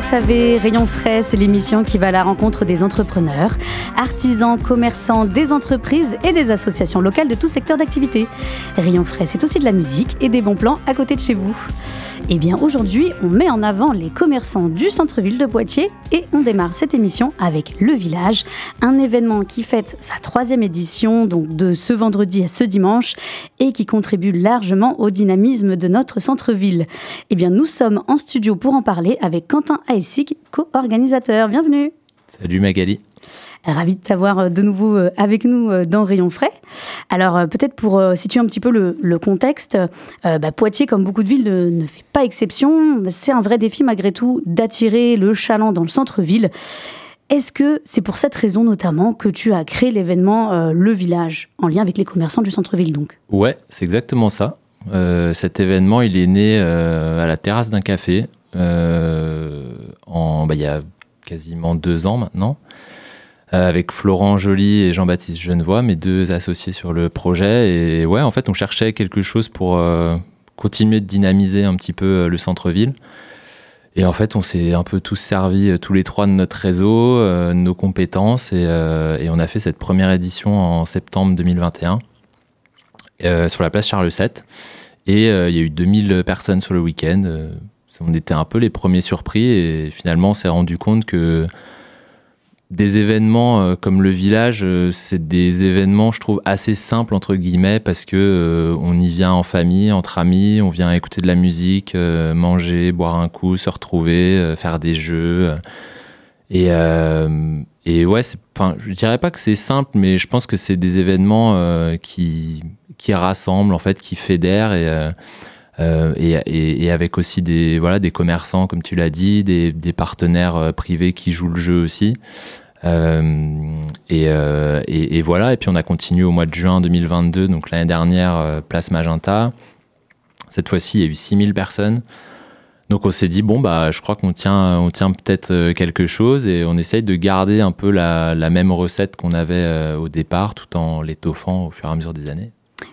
Savez, Rayon Frais, c'est l'émission qui va à la rencontre des entrepreneurs, artisans, commerçants, des entreprises et des associations locales de tout secteur d'activité. Rayon Frais, c'est aussi de la musique et des bons plans à côté de chez vous. Eh bien, aujourd'hui, on met en avant les commerçants du centre-ville de Poitiers et on démarre cette émission avec Le Village, un événement qui fête sa troisième édition, donc de ce vendredi à ce dimanche, et qui contribue largement au dynamisme de notre centre-ville. Eh bien, nous sommes en studio pour en parler avec Quentin Aessic, co-organisateur. Bienvenue. Salut Magali. Ravi de t'avoir euh, de nouveau euh, avec nous euh, dans Rayon Frais. Alors peut-être pour situer un petit peu le, contexte, bah, Poitiers, comme beaucoup de villes, ne, fait pas exception. C'est un vrai défi malgré tout d'attirer le chaland dans le centre-ville. Est-ce que c'est pour cette raison notamment que tu as créé l'événement Le Village, en lien avec les commerçants du centre-ville donc? Ouais, c'est exactement ça. cet événement, il est né à la terrasse d'un café en, bah, il y a quasiment deux ans maintenant. Euh, avec Florent Joly et Jean-Baptiste Genevois, mes deux associés sur le projet. Et ouais, en fait, on cherchait quelque chose pour euh, continuer de dynamiser un petit peu euh, le centre-ville. Et en fait, on s'est un peu tous servi tous les trois de notre réseau, de nos compétences, et, on a fait cette première édition en septembre 2021 sur la place Charles VII. Et il y a eu 2000 personnes sur le week-end. On était un peu les premiers surpris, et finalement, on s'est rendu compte que des événements euh, comme le village, euh, c'est des événements, je trouve, assez simples entre guillemets parce que euh, on y vient en famille, entre amis, on vient écouter de la musique, manger, boire un coup, se retrouver, faire des jeux. Et, et ouais, je dirais pas que c'est simple, mais je pense que c'est des événements qui qui rassemblent en fait, qui fédèrent et et, et, avec aussi des, voilà, des commerçants, comme tu l'as dit, des, partenaires privés qui jouent le jeu aussi. Euh, euh, et, voilà, et puis on a continué au mois de juin 2022, donc l'année dernière, euh, place Magenta. Cette fois-ci, il y a eu 6000 personnes. Donc on s'est dit, bon, bah, je crois qu'on tient, on tient peut-être quelque chose et on essaye de garder un peu la, la même recette qu'on avait au départ tout en l'étoffant au fur et à mesure des années.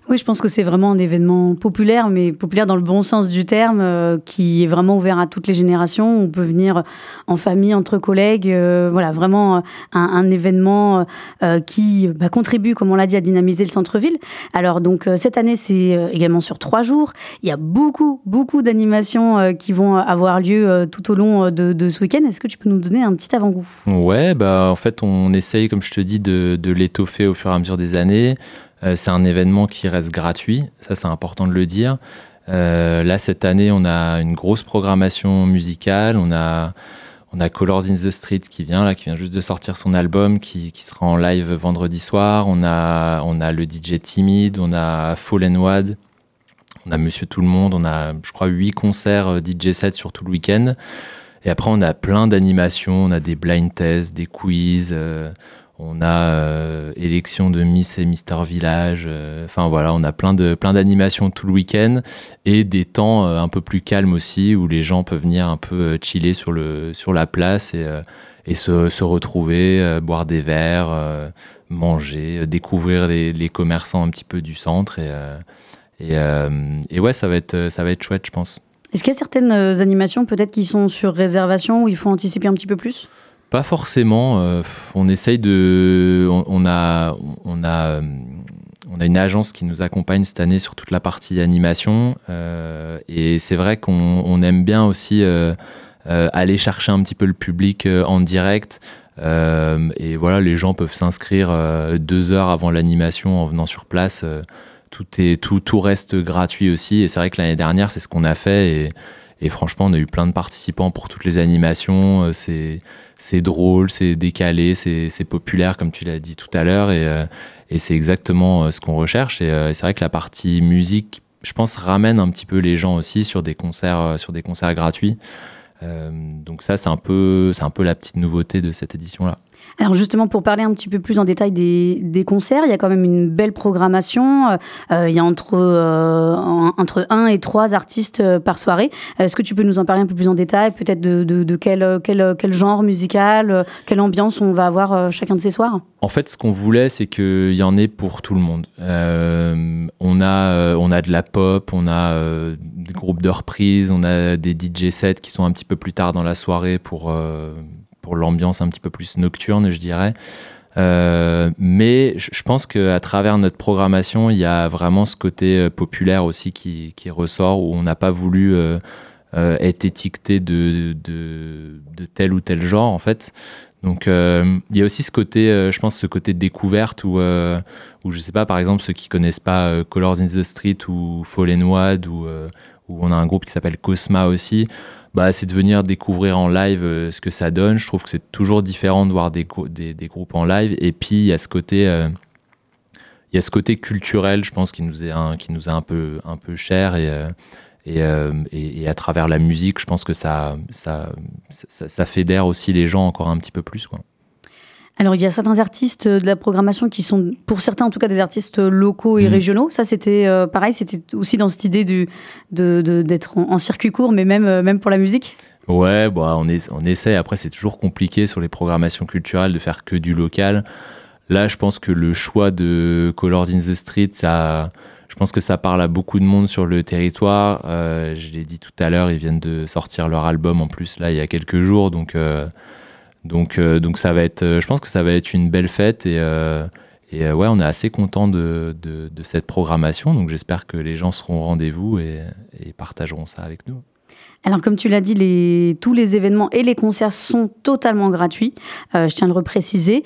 Oui, je pense que c'est vraiment un événement populaire, mais populaire dans le bon sens du terme, euh, qui est vraiment ouvert à toutes les générations. On peut venir en famille, entre collègues. Euh, voilà, vraiment euh, un, événement qui bah, contribue, comme on l'a dit, à dynamiser le centre-ville. Alors, donc, cette année, c'est également sur trois jours. Il y a beaucoup, beaucoup d'animations qui vont avoir lieu tout au long de, ce week-end. Est-ce que tu peux nous donner un petit avant-goût? Ouais, bah, en fait, on essaye, comme je te dis, de l'étoffer au fur et à mesure des années. Euh, c'est un événement qui reste gratuit, ça c'est important de le dire. Euh, là, cette année, on a une grosse programmation musicale. On a, on a Colors in the Street qui vient, là, qui vient juste de sortir son album, qui, qui sera en live vendredi soir. On a, on a le DJ Timide, on a Fallen Wad, on a Monsieur Tout le Monde, on a, je crois, huit concerts euh, DJ set sur tout le week-end. Et après, on a plein d'animations, on a des blind tests, des quiz. On a euh, élection de Miss et Mister Village. Euh, enfin voilà, on a plein de plein d'animations tout le week-end et des temps euh, un peu plus calmes aussi où les gens peuvent venir un peu chiller sur le sur la place et, se, retrouver, boire des verres, manger, découvrir les, commerçants un petit peu du centre et et, et, ouais, ça va être ça va être chouette, je pense. Est-ce qu'il y a certaines animations peut-être qui sont sur réservation où il faut anticiper un petit peu plus? Pas forcément. Euh, on essaye de. On, a, on, a, euh, on a une agence qui nous accompagne cette année sur toute la partie animation. Euh, et c'est vrai qu'on aime bien aussi aller chercher un petit peu le public en direct. et voilà, les gens peuvent s'inscrire deux heures avant l'animation en venant sur place. tout, est, tout, tout reste gratuit aussi. Et c'est vrai que l'année dernière, c'est ce qu'on a fait. Et, et, franchement, on a eu plein de participants pour toutes les animations. C'est c'est drôle, c'est décalé, c'est populaire, comme tu l'as dit tout à l'heure, et, euh, et c'est exactement euh, ce qu'on recherche. Euh, et, c'est vrai que la partie musique, je pense, ramène un petit peu les gens aussi sur des concerts, sur des concerts gratuits. donc ça, c'est un peu, c'est un peu la petite nouveauté de cette édition-là. Alors justement, pour parler un petit peu plus en détail des, concerts, il y a quand même une belle programmation. Euh, il y a entre, euh, entre un et trois artistes euh, par soirée. Est-ce que tu peux nous en parler un peu plus en détail Peut-être de, de, de quel, quel, quel, genre musical, quelle ambiance on va avoir chacun de ces soirs? En fait, ce qu'on voulait, c'est qu'il y en ait pour tout le monde. on, a, on a de la pop, on a des groupes de reprises, on a des DJ sets qui sont un petit peu plus tard dans la soirée pour l'ambiance un petit peu plus nocturne, je dirais. Euh, mais je pense qu'à travers notre programmation, il y a vraiment ce côté euh, populaire aussi qui, qui ressort, où on n'a pas voulu euh, être étiqueté de, de, de, tel ou tel genre, en fait. Donc il y a aussi ce côté, je pense, ce côté découverte où, où, je sais pas, par exemple, ceux qui connaissent pas Colors in the Street ou Fallen Wad, ou où on a un groupe qui s'appelle Cosma aussi, bah, c'est de venir découvrir en live euh, ce que ça donne. Je trouve que c'est toujours différent de voir des, des, groupes en live. Et puis, il y a ce côté, euh, il y a ce côté culturel, je pense, qui nous est un, qui nous un peu, un peu cher. Et, euh, et, et, à travers la musique, je pense que ça, ça, ça, ça fédère aussi les gens encore un petit peu plus. Quoi. Alors, il y a certains artistes de la programmation qui sont, pour certains en tout cas, des artistes locaux et mmh. régionaux. Ça, c'était euh, pareil, c'était aussi dans cette idée du, d'être de, en, circuit court, mais même, euh, même pour la musique Ouais, bah, on, est, on essaie. Après, c'est toujours compliqué sur les programmations culturelles de faire que du local. Là, je pense que le choix de Colors in the Street, ça, je pense que ça parle à beaucoup de monde sur le territoire. Euh, je l'ai dit tout à l'heure, ils viennent de sortir leur album en plus, là, il y a quelques jours. Donc, donc, euh, donc ça va être, euh, je pense que ça va être une belle fête et, euh, ouais, on est assez content de, cette programmation. Donc j'espère que les gens seront au rendez-vous et, partageront ça avec nous. Alors comme tu l'as dit, tous les événements et les concerts sont totalement gratuits. je tiens à le repréciser.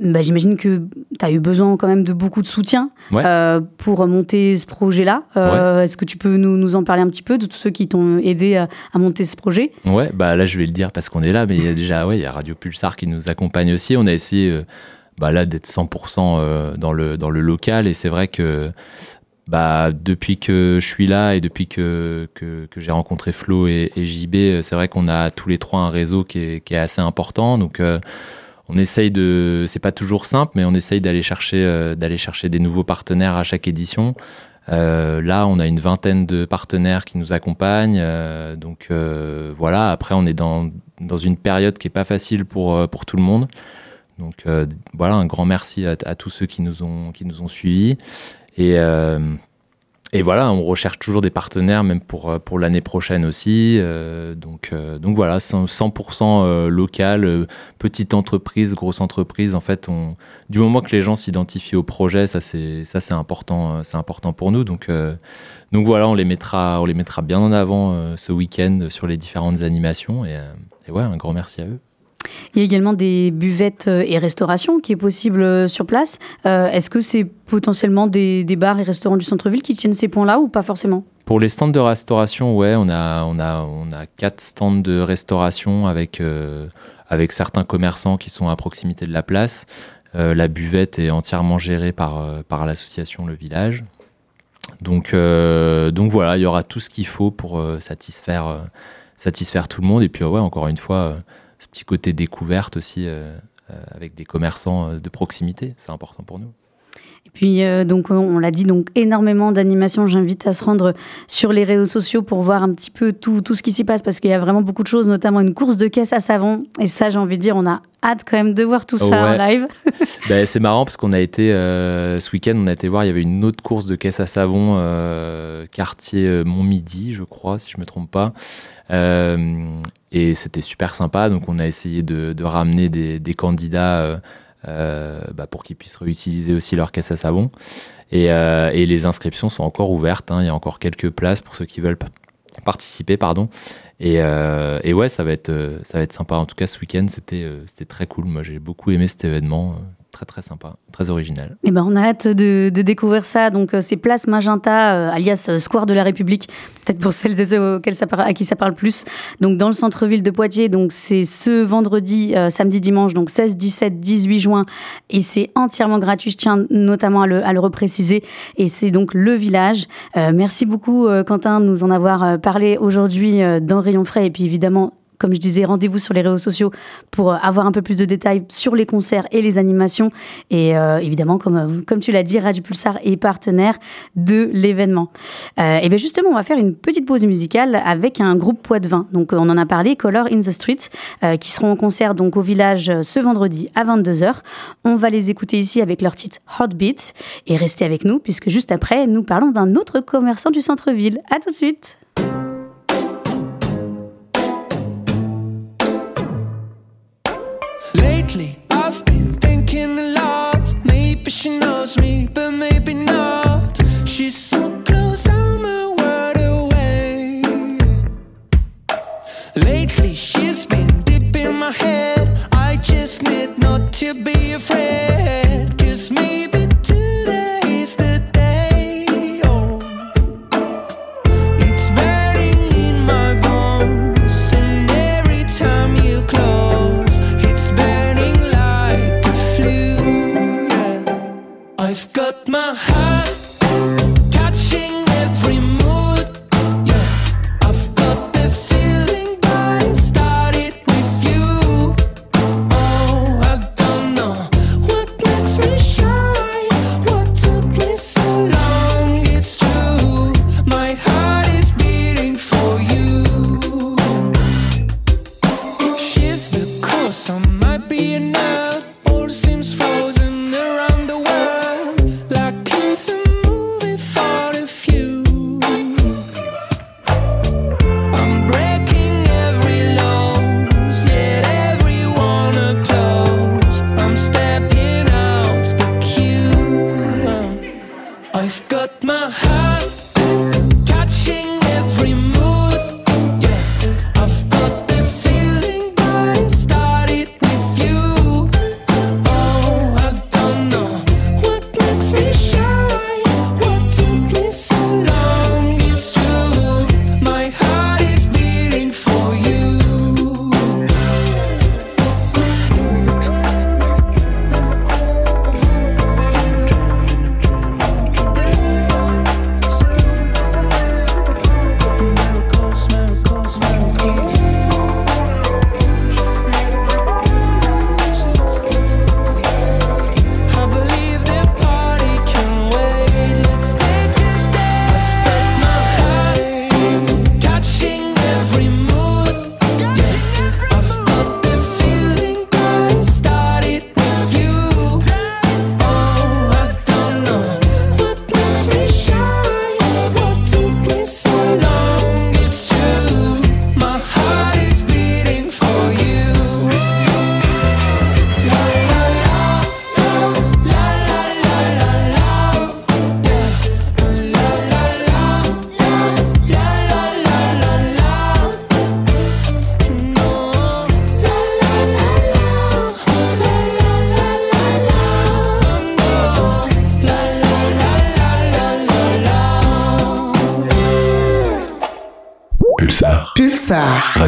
Bah, j'imagine que tu as eu besoin quand même de beaucoup de soutien euh, pour monter ce projet-là. Euh, est-ce que tu peux nous, nous, en parler un petit peu de tous ceux qui t'ont aidé à, monter ce projet? Ouais, bah là je vais le dire parce qu'on est là, mais il y a déjà ouais, y a Radio Pulsar qui nous accompagne aussi. On a essayé euh, bah, là d'être 100% dans, le, dans le local et c'est vrai que bah, depuis que je suis là et depuis que, que, que j'ai rencontré Flo et, et JB, c'est vrai qu'on a tous les trois un réseau qui est, qui est assez important. Donc on essaye de, c'est pas toujours simple, mais on essaye d'aller chercher, euh, d'aller chercher des nouveaux partenaires à chaque édition. Euh, là, on a une vingtaine de partenaires qui nous accompagnent. Euh, donc voilà, après, on est dans, dans une période qui est pas facile pour, pour tout le monde. Donc voilà, un grand merci à, à, tous ceux qui nous ont, qui nous ont suivis. Et, et voilà, on recherche toujours des partenaires, même pour, euh, pour l'année prochaine aussi. Euh, donc, euh, donc voilà, 100%, local, petite entreprise, grosse entreprise. En fait, on, du moment que les gens s'identifient au projet, ça c'est ça c'est important, c'est important pour nous. Donc, donc voilà, on les mettra, on les mettra bien en avant ce week-end sur les différentes animations. Et, et ouais, un grand merci à eux. Il y a également des buvettes euh, et restaurations qui est possible euh, sur place. Euh, est-ce que c'est potentiellement des, bars et restaurants du centre-ville qui tiennent ces points-là ou pas forcément? Pour les stands de restauration, ouais, on a, on a, on a quatre stands de restauration avec, avec certains commerçants qui sont à proximité de la place. la buvette est entièrement gérée par, par l'association Le Village. Donc, donc voilà, il y aura tout ce qu'il faut pour satisfaire, satisfaire tout le monde. Et puis ouais, encore une fois petit côté découverte aussi euh, euh, avec des commerçants euh, de proximité. C'est important pour nous. Et puis, donc, on l'a dit, donc énormément d'animations. J'invite à se rendre sur les réseaux sociaux pour voir un petit peu tout, tout ce qui s'y passe parce qu'il y a vraiment beaucoup de choses, notamment une course de caisse à savon. Et ça, j'ai envie de dire, on a hâte quand même de voir tout ça en live. ben, c'est marrant parce qu'on a été, ce week-end, on a été voir, il y avait une autre course de caisse à savon, quartier Montmidi, je crois, si je me trompe pas. Et c'était super sympa. Donc, on a essayé de, ramener des, candidats euh, euh, bah, pour qu'ils puissent réutiliser aussi leur caisse à savon. Et, euh, les inscriptions sont encore ouvertes. Hein. Il y a encore quelques places pour ceux qui veulent participer, pardon. Et, et, ouais, ça va être ça va être sympa. En tout cas, ce week-end, c'était c'était très cool. Moi, j'ai beaucoup aimé cet événement très très sympa, très original. Et eh ben, on a hâte de, découvrir ça. Donc, euh, c'est Place Magenta, euh, alias euh, Square de la République, peut-être pour celles et ceux à qui ça parle plus. Donc, dans le centre-ville de Poitiers. Donc, c'est ce vendredi, samedi, dimanche, donc 16, 17, 18 juin. Et c'est entièrement gratuit. Je tiens notamment à le, à le repréciser. Et c'est donc le village. merci beaucoup, Quentin, de nous en avoir parlé aujourd'hui dans Rayon Frais. Et puis, évidemment, comme je disais, rendez-vous sur les réseaux sociaux pour euh, avoir un peu plus de détails sur les concerts et les animations. Et euh, évidemment, comme, euh, comme tu l'as dit, Radio Pulsar est partenaire de l'événement. et bien justement, on va faire une petite pause musicale avec un groupe Poitvin. Donc on en a parlé, Color in the Street, qui seront en concert donc au village ce vendredi à 22h. On va les écouter ici avec leur titre Heartbeat et restez avec nous puisque juste après, nous parlons d'un autre commerçant du centre-ville. À tout de suite. Knows me, but maybe not. She's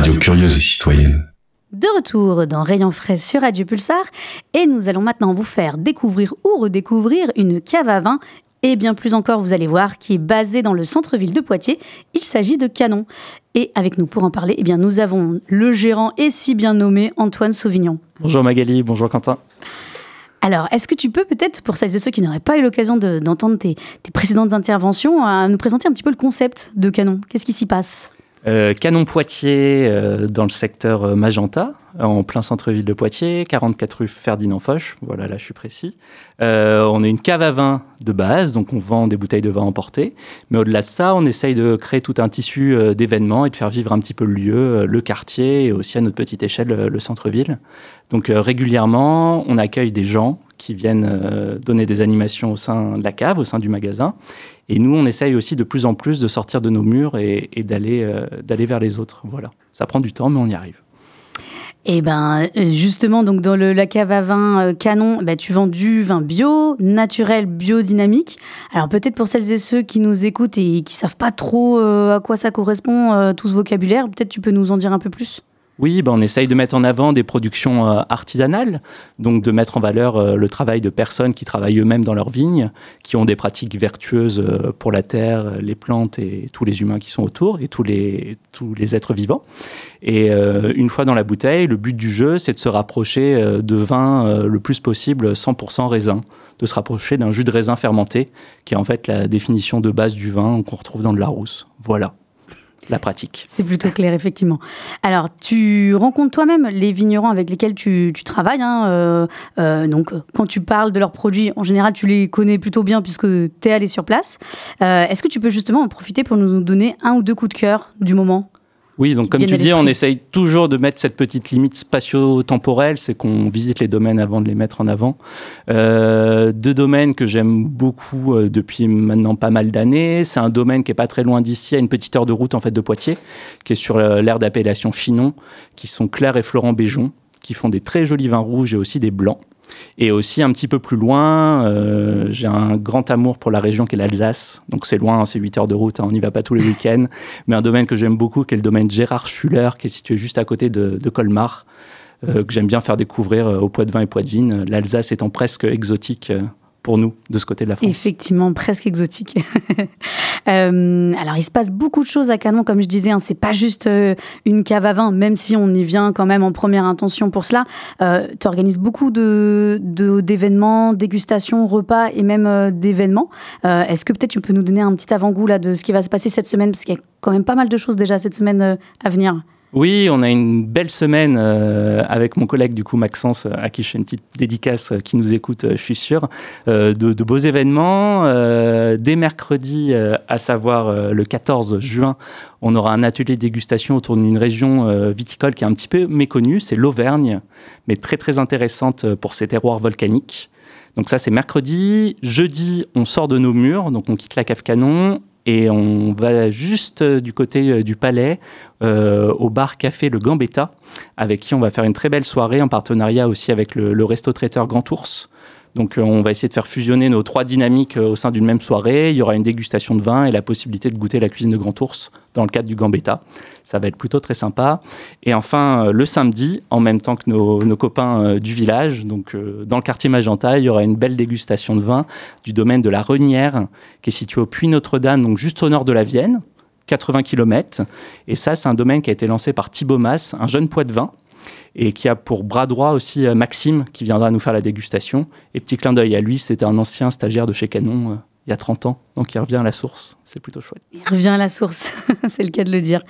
Radio curieuse et citoyenne. De retour dans Rayon frais sur Radio Pulsar et nous allons maintenant vous faire découvrir ou redécouvrir une cave à vin et bien plus encore, vous allez voir, qui est basée dans le centre-ville de Poitiers. Il s'agit de Canon. Et avec nous pour en parler, eh bien, nous avons le gérant et si bien nommé Antoine Sauvignon. Bonjour Magali, bonjour Quentin. Alors, est-ce que tu peux peut-être, pour celles et ceux qui n'auraient pas eu l'occasion d'entendre tes, tes, précédentes interventions, nous présenter un petit peu le concept de Canon? Qu'est-ce qui s'y passe? Euh, Canon Poitiers euh, dans le secteur euh, Magenta, en plein centre-ville de Poitiers, 44 rue Ferdinand Foch, voilà, là je suis précis. Euh, on a une cave à vin de base, donc on vend des bouteilles de vin emportées. Mais au-delà de ça, on essaye de créer tout un tissu euh, d'événements et de faire vivre un petit peu le lieu, euh, le quartier et aussi à notre petite échelle le centre-ville. Donc régulièrement, on accueille des gens qui viennent donner des animations au sein de la cave, au sein du magasin. Et nous, on essaye aussi de plus en plus de sortir de nos murs et, et d'aller vers les autres. Voilà. Ça prend du temps, mais on y arrive. Et eh ben justement, donc dans le, la cave à vin euh, Canon, bah, tu vends du vin bio, naturel, biodynamique. Alors peut-être pour celles et ceux qui nous écoutent et qui savent pas trop euh, à quoi ça correspond euh, tout ce vocabulaire, peut-être tu peux nous en dire un peu plus? Oui, ben on essaye de mettre en avant des productions euh, artisanales, donc de mettre en valeur euh, le travail de personnes qui travaillent eux-mêmes dans leurs vignes, qui ont des pratiques vertueuses euh, pour la terre, les plantes et tous les humains qui sont autour et tous les, tous les êtres vivants. Et une fois dans la bouteille, le but du jeu, c'est de se rapprocher de vin le plus possible 100% raisin, de se rapprocher d'un jus de raisin fermenté, qui est en fait la définition de base du vin qu'on retrouve dans le Larousse. Voilà la pratique. C'est plutôt clair, effectivement. Alors, tu rencontres toi-même les vignerons avec lesquels tu, travailles. Hein, euh, euh, donc, quand tu parles de leurs produits, en général, tu les connais plutôt bien puisque tu es allé sur place. Euh, est-ce que tu peux justement en profiter pour nous donner un ou deux coups de cœur du moment? Oui, donc comme tu dis, on essaye toujours de mettre cette petite limite spatio-temporelle, c'est qu'on visite les domaines avant de les mettre en avant. Euh, deux domaines que j'aime beaucoup euh, depuis maintenant pas mal d'années. C'est un domaine qui est pas très loin d'ici, à une petite heure de route en fait de Poitiers, qui est sur euh, l'aire d'appellation Chinon, qui sont Claire et Florent Béjon, qui font des très jolis vins rouges et aussi des blancs. Et aussi un petit peu plus loin, euh, j'ai un grand amour pour la région qui est l'Alsace. Donc c'est loin, c'est 8 heures de route, hein, on n'y va pas tous les week-ends. Mais un domaine que j'aime beaucoup, qui est le domaine Gérard Schuller, qui est situé juste à côté de, Colmar, euh, que j'aime bien faire découvrir euh, au Poids-de-Vin et Poids-de-Vigne. L'Alsace étant presque exotique pour nous de ce côté de la France. Effectivement, presque exotique. Euh, alors, il se passe beaucoup de choses à Canon, comme je disais. Hein, c'est pas juste euh, une cave à vin, même si on y vient quand même en première intention pour cela. Euh, tu organises beaucoup de, d'événements, dégustations, repas et même d'événements. est-ce que peut-être tu peux nous donner un petit avant-goût là de ce qui va se passer cette semaine, parce qu'il y a quand même pas mal de choses déjà cette semaine à venir. Oui, on a une belle semaine euh, avec mon collègue du coup Maxence, euh, à qui je fais une petite dédicace, euh, qui nous écoute, je suis sûr, de, beaux événements. dès mercredi, à savoir le 14 juin, on aura un atelier de dégustation autour d'une région viticole qui est un petit peu méconnue, c'est l'Auvergne, mais très très intéressante pour ses terroirs volcaniques. Donc ça c'est mercredi. Jeudi, on sort de nos murs, donc on quitte la cave canon et on va juste euh, du côté euh, du palais euh, au bar café Le Gambetta avec qui on va faire une très belle soirée en partenariat aussi avec le, le resto traiteur Grand Ours. Donc on va essayer de faire fusionner nos trois dynamiques au sein d'une même soirée. Il y aura une dégustation de vin et la possibilité de goûter la cuisine de Grand Ours dans le cadre du Gambetta. Ça va être plutôt très sympa. Et enfin, le samedi, en même temps que nos, copains du village, donc dans le quartier Magenta, il y aura une belle dégustation de vin du domaine de la Renière, qui est situé au Puy Notre-Dame, donc juste au nord de la Vienne. 80 km. Et ça, c'est un domaine qui a été lancé par Thibaut Mass, un jeune poids de vin, et qui a pour bras droit aussi Maxime, qui viendra nous faire la dégustation. Et petit clin d'œil à lui, c'était un ancien stagiaire de chez Canon il y a 30 ans. Donc il revient à la source. C'est plutôt chouette. Il revient à la source, c'est le cas de le dire.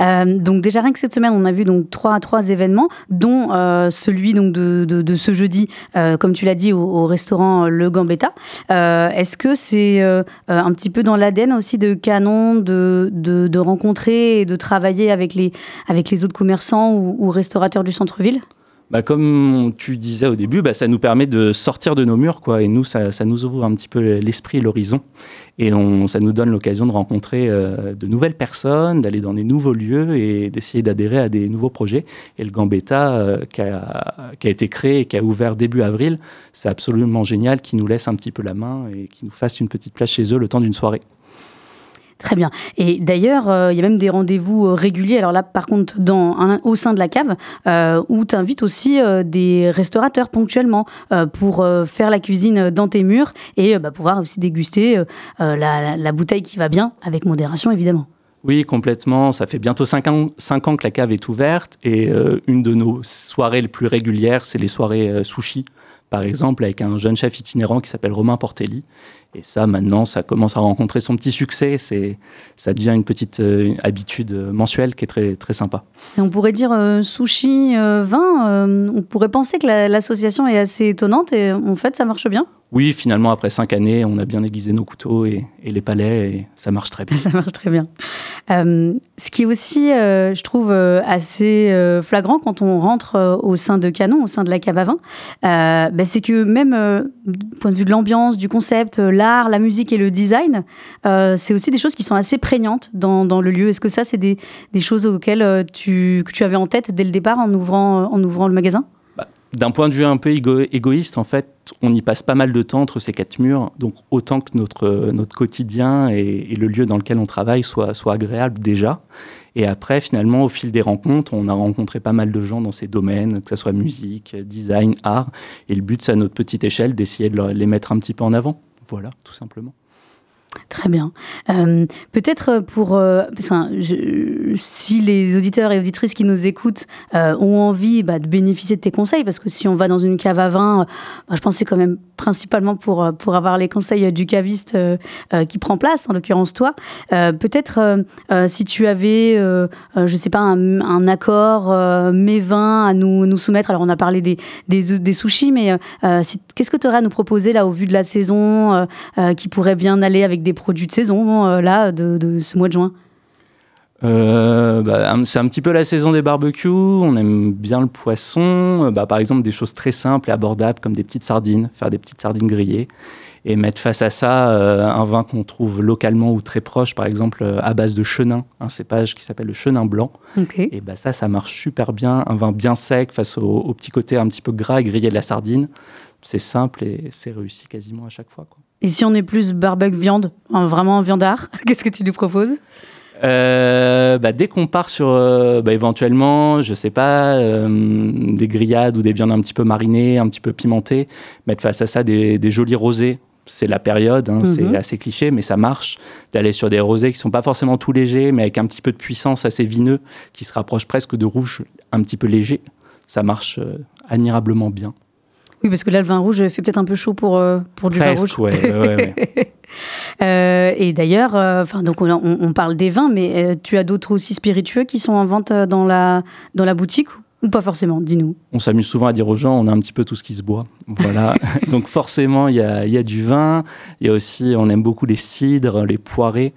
Euh, donc déjà rien que cette semaine, on a vu donc trois, trois événements, dont euh, celui donc de, de, ce jeudi, euh, comme tu l'as dit, au, restaurant Le Gambetta. Est-ce que c'est un petit peu dans l'ADN aussi de Canon de, de, rencontrer et de travailler avec les, avec les autres commerçants ou, ou restaurateurs du centre-ville? Bah, comme tu disais au début, bah, ça nous permet de sortir de nos murs, quoi. Et nous, ça, ça nous ouvre un petit peu l'esprit, l'horizon. Et on, ça nous donne l'occasion de rencontrer euh, de nouvelles personnes, d'aller dans des nouveaux lieux et d'essayer d'adhérer à des nouveaux projets. Et le Gambetta, euh, qui, a, qui, a, été créé et qui a ouvert début avril, c'est absolument génial, qui nous laisse un petit peu la main et qui nous fasse une petite place chez eux le temps d'une soirée. Très bien. Et d'ailleurs, euh, il y a même des rendez-vous euh, réguliers. Alors là, par contre, dans, au sein de la cave, euh, où tu invites aussi des restaurateurs ponctuellement pour faire la cuisine dans tes murs et bah, pouvoir aussi déguster la, la bouteille qui va bien, avec modération évidemment. Oui, complètement. Ça fait bientôt 5 ans, ans que la cave est ouverte et une de nos soirées les plus régulières, c'est les soirées sushi par exemple avec un jeune chef itinérant qui s'appelle Romain Portelli. Et ça, maintenant, ça commence à rencontrer son petit succès. C'est, ça devient une petite euh, habitude mensuelle qui est très, très sympa. On pourrait dire euh, sushi euh, vin. on pourrait penser que l'association est assez étonnante et en fait, ça marche bien. Oui, finalement, après cinq années, on a bien aiguisé nos couteaux et, les palais et ça marche très bien. Ça marche très bien. Euh, ce qui est aussi, euh, je trouve, euh, assez flagrant quand on rentre au sein de Canon, au sein de la cave à vin, bah, c'est que même du point de vue de l'ambiance, du concept, l'art, la musique et le design, c'est aussi des choses qui sont assez prégnantes dans, le lieu. Est-ce que ça, c'est des, choses auxquelles tu, avais en tête dès le départ en ouvrant le magasin? D'un point de vue un peu égoïste, en fait, on y passe pas mal de temps entre ces quatre murs. Donc, autant que notre, notre quotidien et, le lieu dans lequel on travaille soit, soit agréable déjà. Et après, finalement, au fil des rencontres, on a rencontré pas mal de gens dans ces domaines, que ce soit musique, design, art. Et le but, c'est à notre petite échelle d'essayer de les mettre un petit peu en avant. Voilà, tout simplement. Très bien. Euh, peut-être pour euh, si les auditeurs et auditrices qui nous écoutent euh, ont envie bah, de bénéficier de tes conseils, parce que si on va dans une cave à vin, bah, je pense que c'est quand même principalement pour pour avoir les conseils du caviste qui prend place, en l'occurrence toi. peut-être si tu avais, je sais pas, un, accord mes vins à nous, nous soumettre. Alors on a parlé des, des sushis, mais qu'est-ce que tu aurais à nous proposer là au vu de la saison qui pourrait bien aller avec des produits de saison euh, là de, ce mois de juin euh, bah, c'est un petit peu la saison des barbecues. On aime bien le poisson. Euh, bah, par exemple, des choses très simples et abordables comme des petites sardines, faire des petites sardines grillées et mettre face à ça un vin qu'on trouve localement ou très proche, par exemple à base de chenin, un cépage qui s'appelle le chenin blanc. Et bah, ça, ça marche super bien. Un vin bien sec face au, au petit côté un petit peu gras et grillé de la sardine. C'est simple et c'est réussi quasiment à chaque fois. Quoi. Et si on est plus barbecue viande, vraiment viandard, qu'est-ce que tu lui proposes? Euh, bah, dès qu'on part sur euh, bah, éventuellement, je sais pas, euh, des grillades ou des viandes un petit peu marinées, un petit peu pimentées, mettre face à ça des, jolis rosés. C'est la période, hein, c'est mhm. assez cliché, mais ça marche d'aller sur des rosés qui sont pas forcément tout légers, mais avec un petit peu de puissance, assez vineux, qui se rapprochent presque de rouge un petit peu léger. Ça marche admirablement bien. Oui, parce que là, le vin rouge fait peut-être un peu chaud pour, euh, pour du vin rouge. Ouais, euh, et d'ailleurs, euh, donc on, on, parle des vins, mais tu as d'autres aussi spiritueux qui sont en vente dans la, dans la boutique ou pas forcément Dis-nous. On s'amuse souvent à dire aux gens, on a un petit peu tout ce qui se boit. Voilà. donc forcément, il y a, y a, du vin. Il y a aussi, on aime beaucoup les cidres, les poirées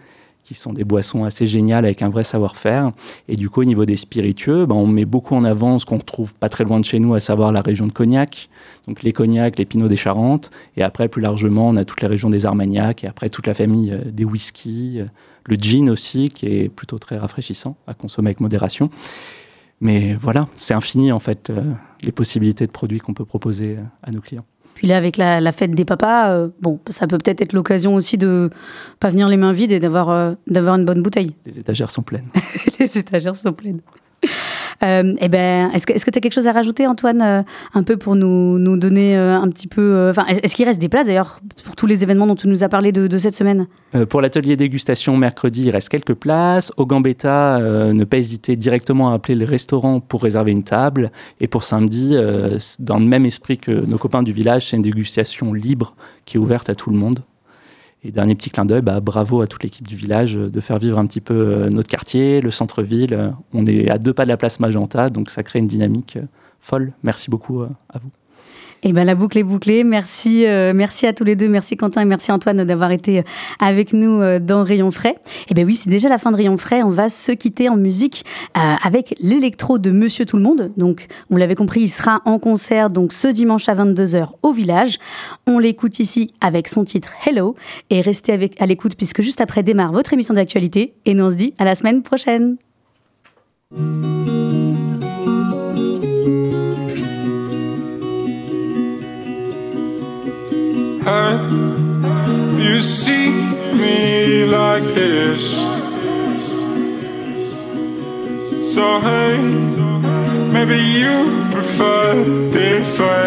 qui sont des boissons assez géniales avec un vrai savoir-faire. Et du coup, au niveau des spiritueux, ben, on met beaucoup en avant ce qu'on retrouve pas très loin de chez nous, à savoir la région de Cognac, donc les cognacs, les pinots des Charentes. Et après, plus largement, on a toute la région des Armagnacs et après toute la famille euh, des whiskies, euh, le gin aussi, qui est plutôt très rafraîchissant à consommer avec modération. Mais voilà, c'est infini en fait, euh, les possibilités de produits qu'on peut proposer à nos clients. Puis là, avec la, fête des papas, euh, bon, ça peut peut-être être, l'occasion aussi de pas venir les mains vides et d'avoir euh, d'avoir une bonne bouteille. Les étagères sont pleines. les étagères sont pleines. Euh, eh ben, est-ce que tu as quelque chose à rajouter, Antoine, euh, un peu pour nous, nous donner euh, un petit peu. Est-ce qu'il reste des places d'ailleurs pour tous les événements dont tu nous as parlé de, cette semaine? Pour l'atelier dégustation mercredi, il reste quelques places. Au Gambetta, ne pas hésiter directement à appeler le restaurant pour réserver une table. Et pour samedi, dans le même esprit que nos copains du village, c'est une dégustation libre qui est ouverte à tout le monde. Et dernier petit clin d'œil, bah, bravo à toute l'équipe du village euh, de faire vivre un petit peu euh, notre quartier, le centre-ville. Euh, on est à deux pas de la place Magenta, donc ça crée une dynamique folle. Merci beaucoup à vous. Eh ben la boucle est bouclée. Merci, euh, merci à tous les deux. Merci Quentin et merci Antoine d'avoir été euh, avec nous euh, dans Rayon Frais. Eh ben oui, c'est déjà la fin de Rayon Frais. On va se quitter en musique avec l'électro de Monsieur Tout le Monde. Donc, on l'avait compris, il sera en concert donc ce dimanche à 22h au village. On l'écoute ici avec son titre Hello et restez avec, à l'écoute puisque juste après démarre votre émission d'actualité et nous on se dit à la semaine prochaine. You prefer this way.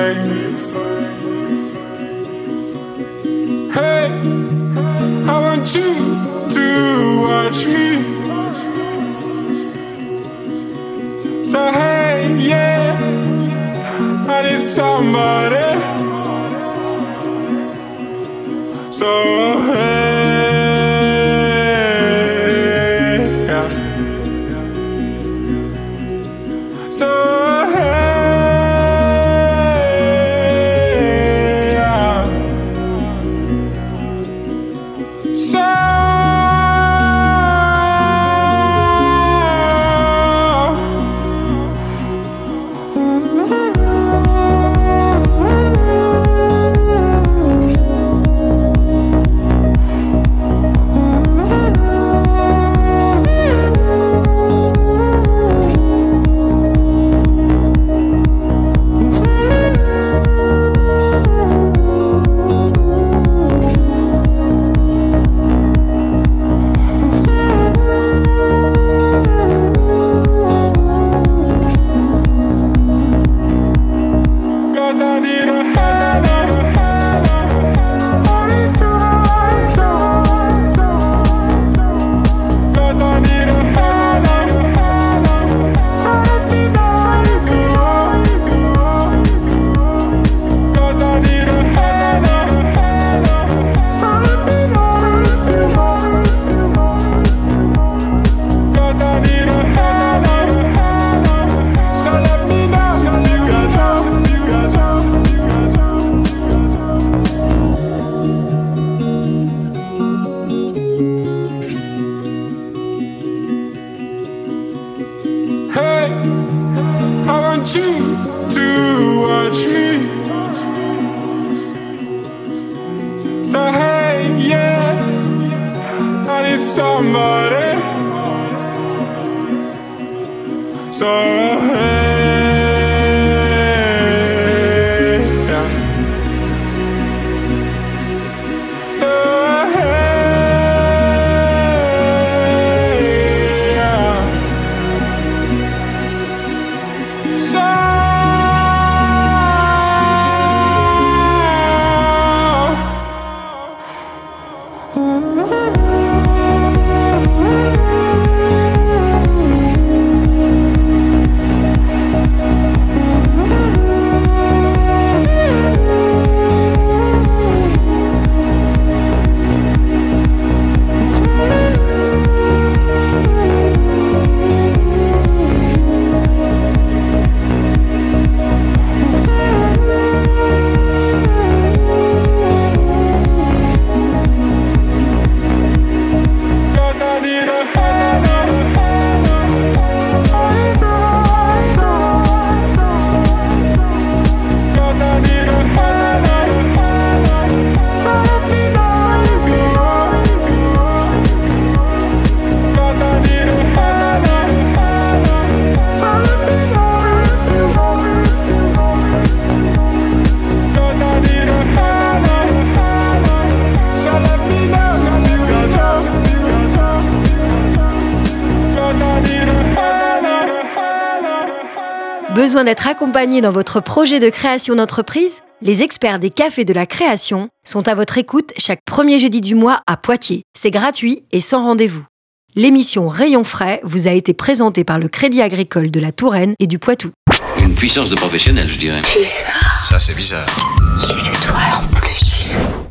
Besoin d'être accompagné dans votre projet de création d'entreprise Les experts des cafés de la création sont à votre écoute chaque premier jeudi du mois à Poitiers. C'est gratuit et sans rendez-vous. L'émission Rayon frais vous a été présentée par le Crédit agricole de la Touraine et du Poitou. Une puissance de professionnel, je dirais. Bizarre. Ça, c'est bizarre. En plus.